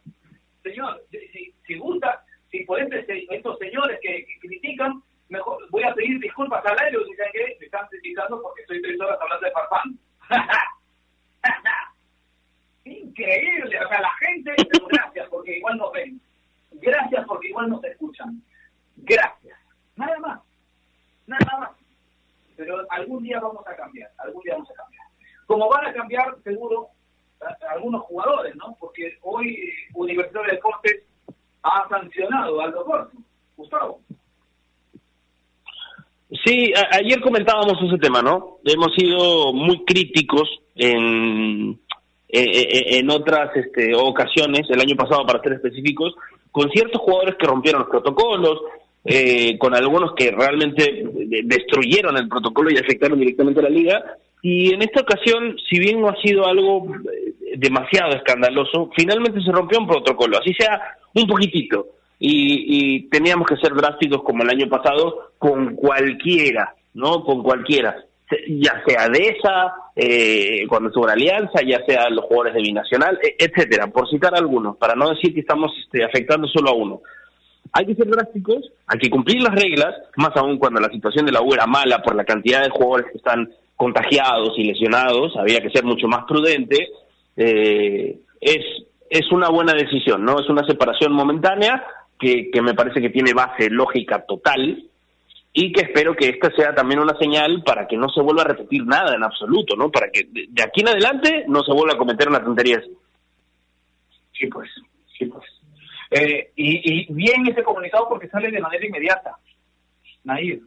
S2: Señor, si, si gusta, si por este, estos señores que, critican, mejor voy a pedir disculpas al aire, dicen que me están criticando porque estoy tres horas hablando de Farfán. Increíble, o sea, la gente, gracias porque igual nos ven, gracias porque igual nos escuchan, gracias, nada más, nada más. Pero algún día vamos a cambiar, algún día vamos a cambiar como van a cambiar seguro a- algunos jugadores, ¿no? Porque hoy eh, Universidad de Deportes ha sancionado al Aldo Gustavo.
S3: Sí, a- ayer comentábamos ese tema, ¿no? Hemos sido muy críticos en, eh, eh, en otras este, ocasiones, el año pasado para ser específicos, con ciertos jugadores que rompieron los protocolos, eh, con algunos que realmente de- destruyeron el protocolo y afectaron directamente a la liga. Y en esta ocasión, si bien no ha sido algo eh, demasiado escandaloso, finalmente se rompió un protocolo, así sea un poquitito. Y, y teníamos que ser drásticos como el año pasado con cualquiera, ¿no? Con cualquiera. Ya sea de esa, eh, cuando estuvo en Alianza, ya sea los jugadores de Binacional, e- etcétera, por citar algunos, para no decir que estamos este, afectando solo a uno. hay que ser drásticos, hay que cumplir las reglas, más aún cuando la situación de la U era mala por la cantidad de jugadores que están contagiados y lesionados, había que ser mucho más prudente. Eh, es, es una buena decisión, ¿no? Es una separación momentánea que, que me parece que tiene base lógica total y que espero que esta sea también una señal para que no se vuelva a repetir nada en absoluto, ¿no? Para que de aquí en adelante no se vuelva a cometer una tontería.
S2: Sí, pues, sí, pues. Eh, y, y bien ese comunicado porque sale de manera inmediata. Nair.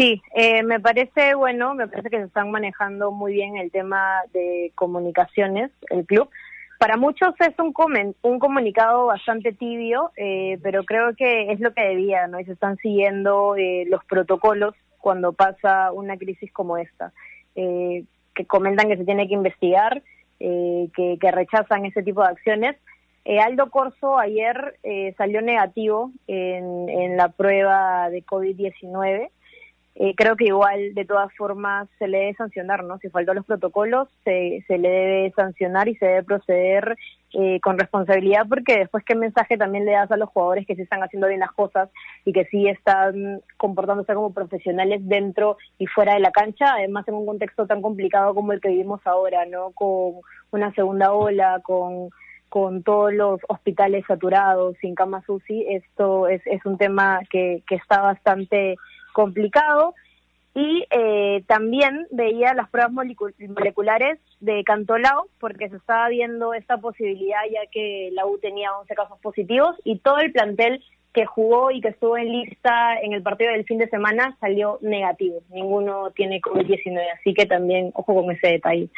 S4: Sí, eh, me parece bueno, me parece que se están manejando muy bien el tema de comunicaciones, el club. Para muchos es un, comen, un comunicado bastante tibio, eh, pero creo que es lo que debía, ¿no? Y se están siguiendo eh, los protocolos cuando pasa una crisis como esta, eh, que comentan que se tiene que investigar, eh, que, que, rechazan ese tipo de acciones. Eh, Aldo Corso ayer eh, salió negativo en, en la prueba de COVID-19 eh, creo que igual de todas formas se le debe sancionar, ¿no? Si faltó los protocolos, se, se le debe sancionar y se debe proceder eh, con responsabilidad porque después qué mensaje también le das a los jugadores que sí están haciendo bien las cosas y que sí están comportándose como profesionales dentro y fuera de la cancha, además en un contexto tan complicado como el que vivimos ahora, ¿no? Con una segunda ola, con con todos los hospitales saturados, sin camas UCI, esto es, es un tema que, que está bastante complicado y eh, también veía las pruebas moleculares de Cantolao porque se estaba viendo esta posibilidad ya que la U tenía 11 casos positivos y todo el plantel que jugó y que estuvo en lista en el partido del fin de semana salió negativo. Ninguno tiene COVID-19, así que también ojo con ese detalle.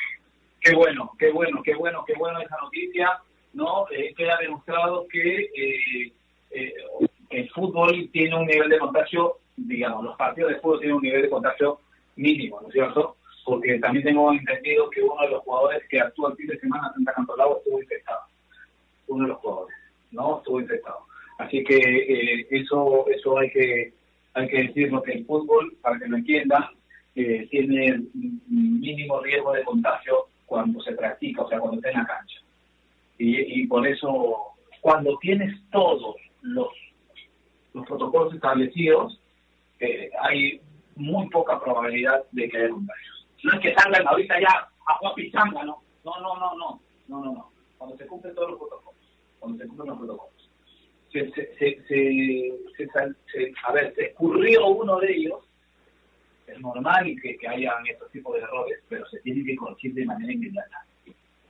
S2: Qué bueno, qué bueno, qué bueno, qué bueno esa noticia, ¿no? Eh, queda demostrado que eh, eh, el fútbol tiene un nivel de contagio digamos, los partidos de fútbol tienen un nivel de contagio mínimo, ¿no es cierto? Porque también tengo entendido que uno de los jugadores que actuó el fin de semana en Santa Cantolao estuvo infectado. Uno de los jugadores, ¿no? Estuvo infectado. Así que eh, eso eso hay que hay que decirlo que el fútbol, para que lo entiendan, eh, tiene mínimo riesgo de contagio cuando se practica, o sea, cuando está en la cancha. Y, y por eso, cuando tienes todos los, los protocolos establecidos, eh, hay muy poca probabilidad de que haya contagios. No es que salgan ahorita ya a pichanga, ¿no? No, no, no, no, no, no, no. Cuando se cumplen todos los protocolos, cuando se cumplen los protocolos. Se, se, se, se, se a ver, se escurrió uno de ellos, es normal que, que hayan estos tipos de errores, pero se tiene que corregir de manera inmediata.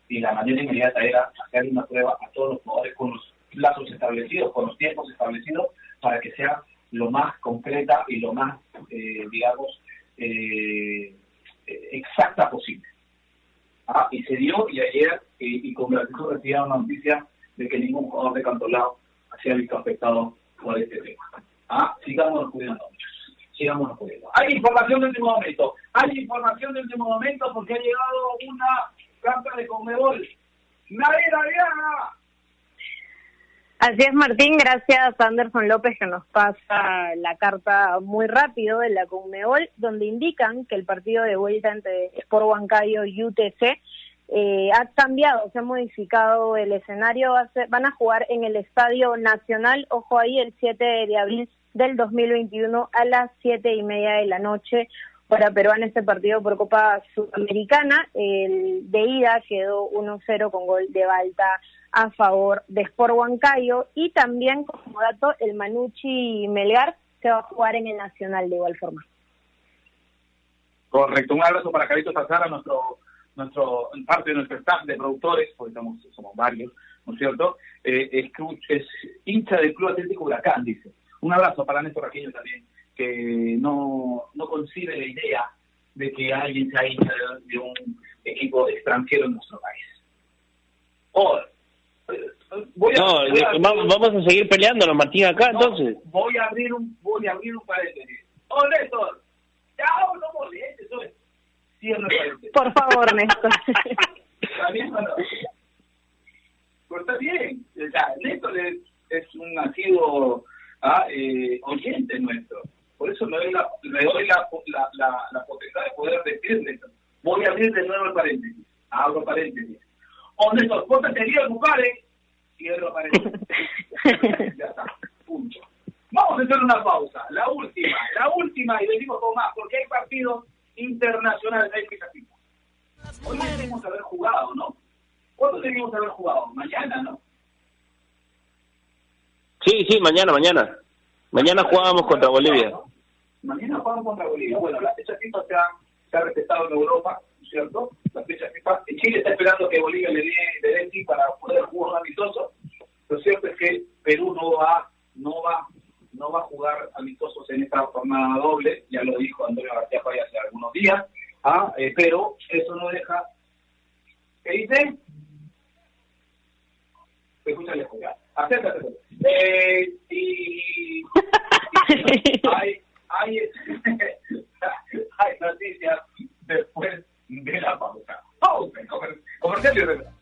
S2: Y la manera inmediata era hacer una prueba a todos los jugadores con los plazos establecidos, con los tiempos establecidos, para que sea lo más concreta y lo más, eh, digamos, eh, exacta posible. Ah, y se dio, y ayer, y, y con gratitud recibieron una noticia de que ningún jugador de Cantolao se ha visto afectado por este tema. Ah, sigamos cuidando. Sigamos cuidando. Hay información del último momento. Hay información del último momento porque ha llegado una carta de Conmebol. ¡Nadie la
S4: Así es, Martín. Gracias a Anderson López que nos pasa la carta muy rápido de la Conmebol, donde indican que el partido de vuelta entre Sport Huancayo y UTC eh, ha cambiado, se ha modificado el escenario. van a jugar en el Estadio Nacional, ojo ahí, el 7 de abril del 2021 a las 7 y media de la noche. Para peruana este partido por Copa Sudamericana. El de ida quedó 1-0 con gol de Balta a favor de Sport Huancayo y también como dato el Manucci Melgar se va a jugar en el Nacional de igual forma.
S2: Correcto, un abrazo para Carlitos Azara, nuestro, nuestro, parte de nuestro staff de productores, porque estamos, somos varios, ¿no es cierto? Eh, es, hincha del Club Atlético Huracán, dice. Un abrazo para Néstor Aquino también, que no, no concibe la idea de que alguien sea hincha de, de un equipo extranjero en nuestro país. Hola
S3: voy a, no, voy a vamos, vamos, a seguir peleándonos, Martín, acá
S2: no,
S3: entonces.
S2: Voy a abrir un, voy a abrir un paréntesis. Oh, Néstor, ya no molestes, eso es. Cierra el paréntesis.
S4: Por favor, Néstor.
S2: ¿Está bien o no? Pues está bien. O sea, Néstor es, es un nacido ah, eh, oyente nuestro. Por eso le doy la, le doy la, la, la, la potestad de poder decirle. Voy a abrir de nuevo el paréntesis. Abro paréntesis. O Néstor, ponte serio, compadre Cielo apareció. ya está, punto. Vamos a hacer una pausa. La última, la última, y decimos todo más, porque hay partidos internacionales, hay que Hoy debemos haber jugado, ¿no? ¿Cuándo debemos haber jugado? Mañana, ¿no?
S3: Sí, sí, mañana, mañana. Mañana jugábamos contra Bolivia.
S2: Mañana jugamos contra Bolivia. Bueno, la fecha FIFA se ha, se ha respetado en Europa, ¿cierto? La fecha FIFA. Chile está esperando que Bolivia le dé, le dé para poder jugar amistoso. Lo cierto es que Perú no va, no va, no va a jugar amistosos en esta jornada doble. Ya lo dijo Antonio García Faya hace algunos días. ¿ah? Eh, pero eso no deja. ¿Qué dice? Escúchale jugar. Acércate. Eh, y, hay, hay, hay noticias después de la pausa. Pausa, comercial y regreso.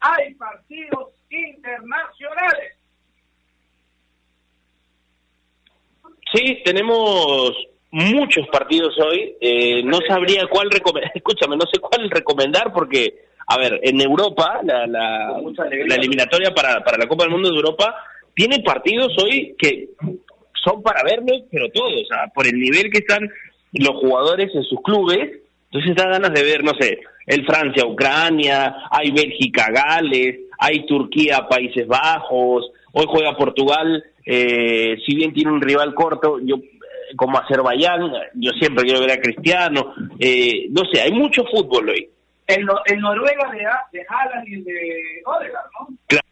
S2: Hay partidos internacionales.
S3: Sí, tenemos muchos partidos hoy. Eh, no sabría cuál recomendar. Escúchame, no sé cuál recomendar porque, a ver, en Europa, la, la, la eliminatoria para, para la Copa del Mundo de Europa tiene partidos hoy que son para verlos, pero todos, o sea, por el nivel que están los jugadores en sus clubes, entonces da ganas de ver, no sé, el Francia, Ucrania, hay Bélgica, Gales, hay Turquía, Países Bajos, hoy juega Portugal, eh, si bien tiene un rival corto, yo eh, como Azerbaiyán, yo siempre quiero ver a Cristiano, eh, no sé, hay mucho fútbol hoy.
S2: El, el Noruega de, de Haaland y de Odegaard, ¿no?
S3: Claro.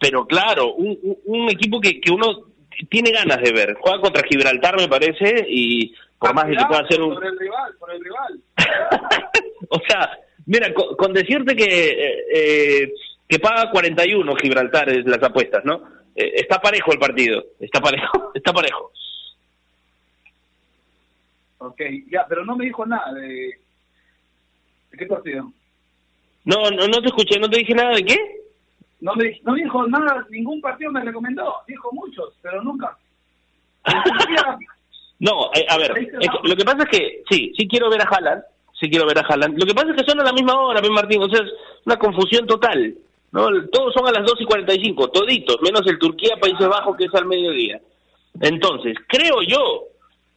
S3: Pero claro, un, un equipo que, que uno tiene ganas de ver. Juega contra Gibraltar, me parece, y por más que pueda hacer un...
S2: Por el rival, por el rival.
S3: o sea, mira, con, decirte que eh, eh, que paga 41 Gibraltar es las apuestas, ¿no? Eh, está parejo el partido, está parejo, está parejo.
S2: Ok, ya, pero no me dijo nada de... ¿De qué partido?
S3: No, no, no te escuché, no te dije nada de qué.
S2: No me no dijo nada, ningún partido me recomendó. Dijo muchos, pero nunca.
S3: no, eh, a ver, lo que pasa es que sí, sí quiero ver a Haaland, sí quiero ver a Haaland. Lo que pasa es que son a la misma hora, Ben Martín, o sea, es una confusión total. ¿no? Todos son a las 2 y 45, toditos, menos el Turquía, Países Bajos, que es al mediodía. Entonces, creo yo,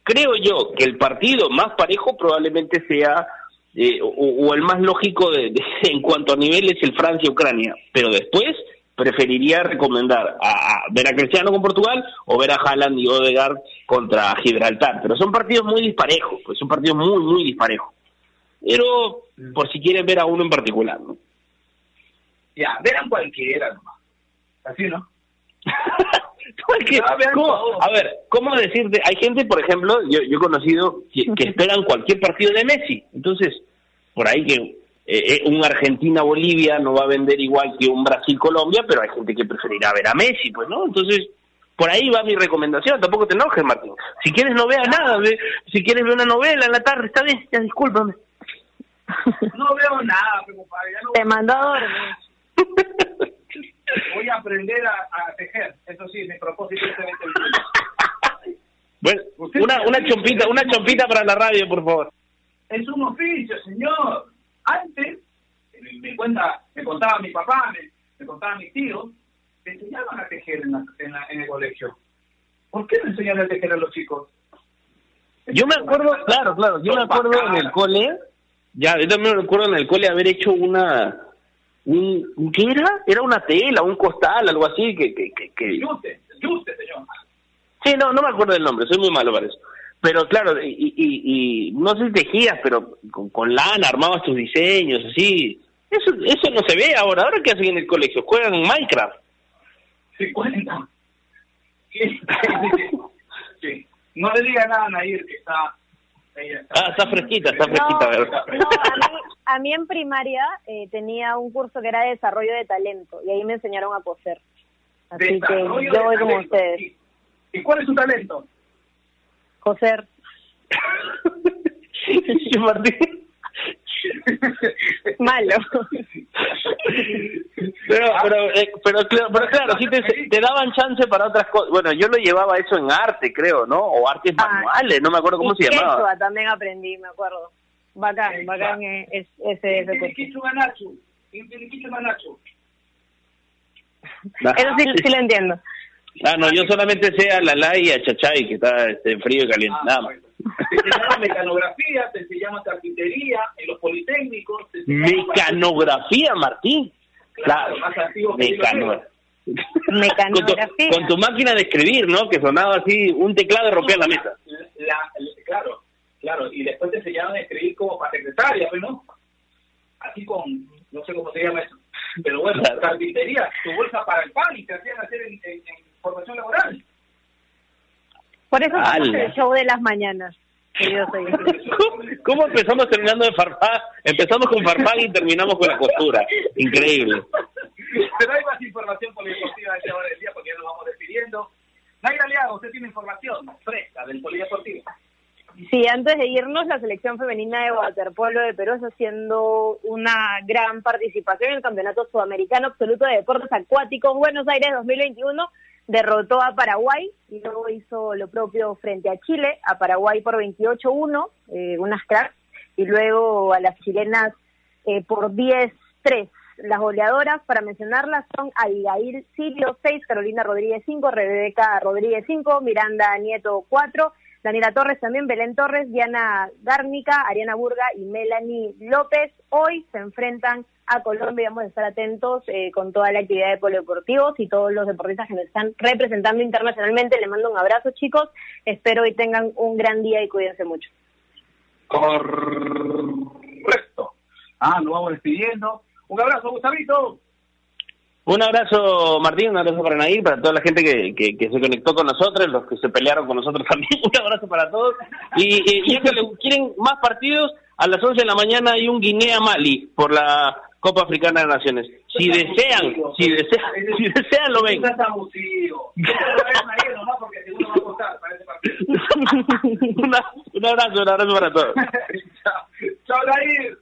S3: creo yo que el partido más parejo probablemente sea eh, o, el más lógico de, en cuanto a nivel es el Francia-Ucrania, pero después preferiría recomendar a, ver a Cristiano con Portugal o ver a Haaland y Odegaard contra Gibraltar, pero son partidos muy disparejos, pues son partidos muy, muy disparejos. Pero por si quieren ver a uno en particular, ¿no?
S2: Ya, verán cualquiera nomás. Así, ¿no?
S3: a ver, ¿cómo decirte? Hay gente, por ejemplo, yo, yo he conocido que, esperan cualquier partido de Messi. Entonces, por ahí que eh, eh, un Argentina-Bolivia no va a vender igual que un Brasil-Colombia, pero hay gente que preferirá ver a Messi, pues, ¿no? Entonces, Por ahí va mi recomendación, tampoco te enojes, Martín. Si quieres no veas nada, ve- si quieres ver una novela en la tarde, está bien, ya discúlpame.
S2: No veo nada, pero compadre, ya no
S4: Te mandó a dormir.
S2: voy a aprender a, a tejer. Eso sí, mi propósito es este
S3: Bueno, una, una chompita, una chompita para la radio, por favor.
S2: Es un oficio, señor. Antes, me, cuenta, me contaba mi papá, me, me contaba mis tíos, me enseñaban a tejer en, la- en, la- en el colegio. ¿Por qué no enseñan a tejer a los chicos?
S3: Yo me acuerdo, claro, claro, yo me acuerdo en el cole, ya, yo también me acuerdo en el cole haber hecho una, un, ¿qué era? Era una tela, un costal, algo así, que, que, que, que-
S2: yuste, señor.
S3: Sí, no, no me acuerdo del nombre, soy muy malo para eso. Pero claro, y, y, y no sé si tejías, pero con, con lana armabas tus diseños, así. Eso, eso no se ve ahora. ¿Ahora qué hacen en el colegio? ¿Juegan Minecraft?
S2: Sí, cuenta. Sí. No le diga nada a Nair que está... Ella está
S3: Ah, está fresquita, está
S4: No,
S3: fresquita, ¿verdad?
S4: no, a mí, a mí en primaria eh, tenía un curso que era de desarrollo de talento y ahí me enseñaron a coser. Así que yo voy como ustedes.
S2: ¿Y, ¿Y cuál es su talento?
S4: Coser.
S3: Martín.
S4: Malo.
S3: Pero, pero, eh, pero, claro, pero claro, sí te, te daban chance para otras cosas. Bueno, yo lo llevaba eso en arte, creo, ¿no? O artes
S4: Ah,
S3: manuales, no me acuerdo cómo
S4: y
S3: se llamaba.
S4: quechua también aprendí, me acuerdo. Bacán, bacán eh, es, ese, ese
S2: Manachu.
S4: Eso sí, sí lo entiendo.
S3: Ah, no, yo solamente sé a Lala y a Chachay, que está este, frío y caliente,
S2: Ah,
S3: nada más.
S2: Te enseñaban mecanografía, te enseñaban carpintería, en los politécnicos. Te
S3: Mecanografía, Martín.
S2: Claro,
S3: Claro,
S2: más antiguo que
S3: mecano.
S4: Mecanografía.
S3: Con tu, con tu máquina de escribir, ¿no? Que sonaba así, un teclado y rompía la mesa.
S2: La- la- claro, claro, y después te enseñaban a escribir como para secretaria, pues, ¿no? Así con, no sé cómo se llama eso, pero bueno,
S3: Claro.
S2: carpintería, tu bolsa para el pan y te hacían hacer en, en- en formación laboral.
S4: Por eso
S3: ¡Hala!
S4: el show de las mañanas.
S3: ¿Cómo, cómo empezamos terminando de farfán? Empezamos con farfán y terminamos con la costura. Increíble.
S2: Pero hay más información polideportiva a esta hora del día porque ya nos vamos despidiendo. Naira Aliaga, usted tiene información fresca del polideportivo.
S4: Sí, antes de irnos, la selección femenina de waterpolo de Perú está haciendo una gran participación en el Campeonato Sudamericano Absoluto de Deportes Acuáticos Buenos Aires 2021. Derrotó a Paraguay y luego hizo lo propio frente a Chile, a Paraguay por 28-1, eh, unas cracks, y luego a las chilenas eh, por 10-3. Las goleadoras, para mencionarlas, son Abigail Sirio 6, Carolina Rodríguez 5, Rebeca Rodríguez 5, Miranda Nieto 4, Daniela Torres también, Belén Torres, Diana Gárnica, Ariana Burga y Melanie López. Hoy se enfrentan a Colombia vamos a estar atentos eh, con toda la actividad de polideportivos y todos los deportistas que nos están representando internacionalmente. Les mando un abrazo, chicos. Espero hoy tengan un gran día y cuídense mucho.
S2: Correcto. Ah, nos vamos despidiendo. Un abrazo, Gustavito.
S3: Un abrazo, Martín, un abrazo para Nair, para toda la gente que, que, que se conectó con nosotros, los que se pelearon con nosotros también. Un abrazo para todos. Y, y, y que le quieren más partidos, a las 11 de la mañana hay un Guinea-Mali por la Copa Africana de Naciones. Si desean, si desean, si desean lo ven. Un abrazo, un abrazo para todos.
S2: Chao, Chao, Nair.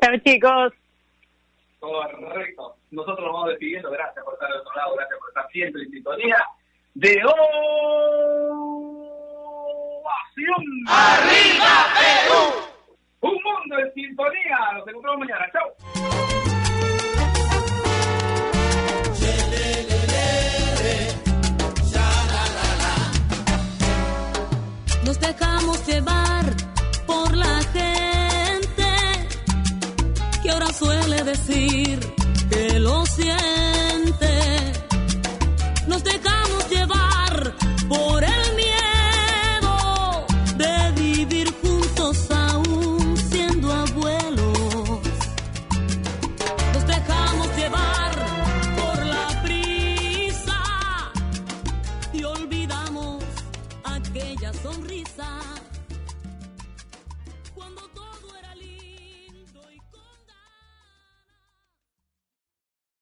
S4: Chao, chicos.
S2: Correcto. Nosotros vamos despidiendo. Gracias por estar al otro lado, gracias por estar siempre en sintonía de Ovación. ¡Arriba, Perú! Un mundo en sintonía. Nos encontramos mañana. Chao.
S5: Nos dejamos llevar por la suele decir que lo siente. Nos dejamos llevar por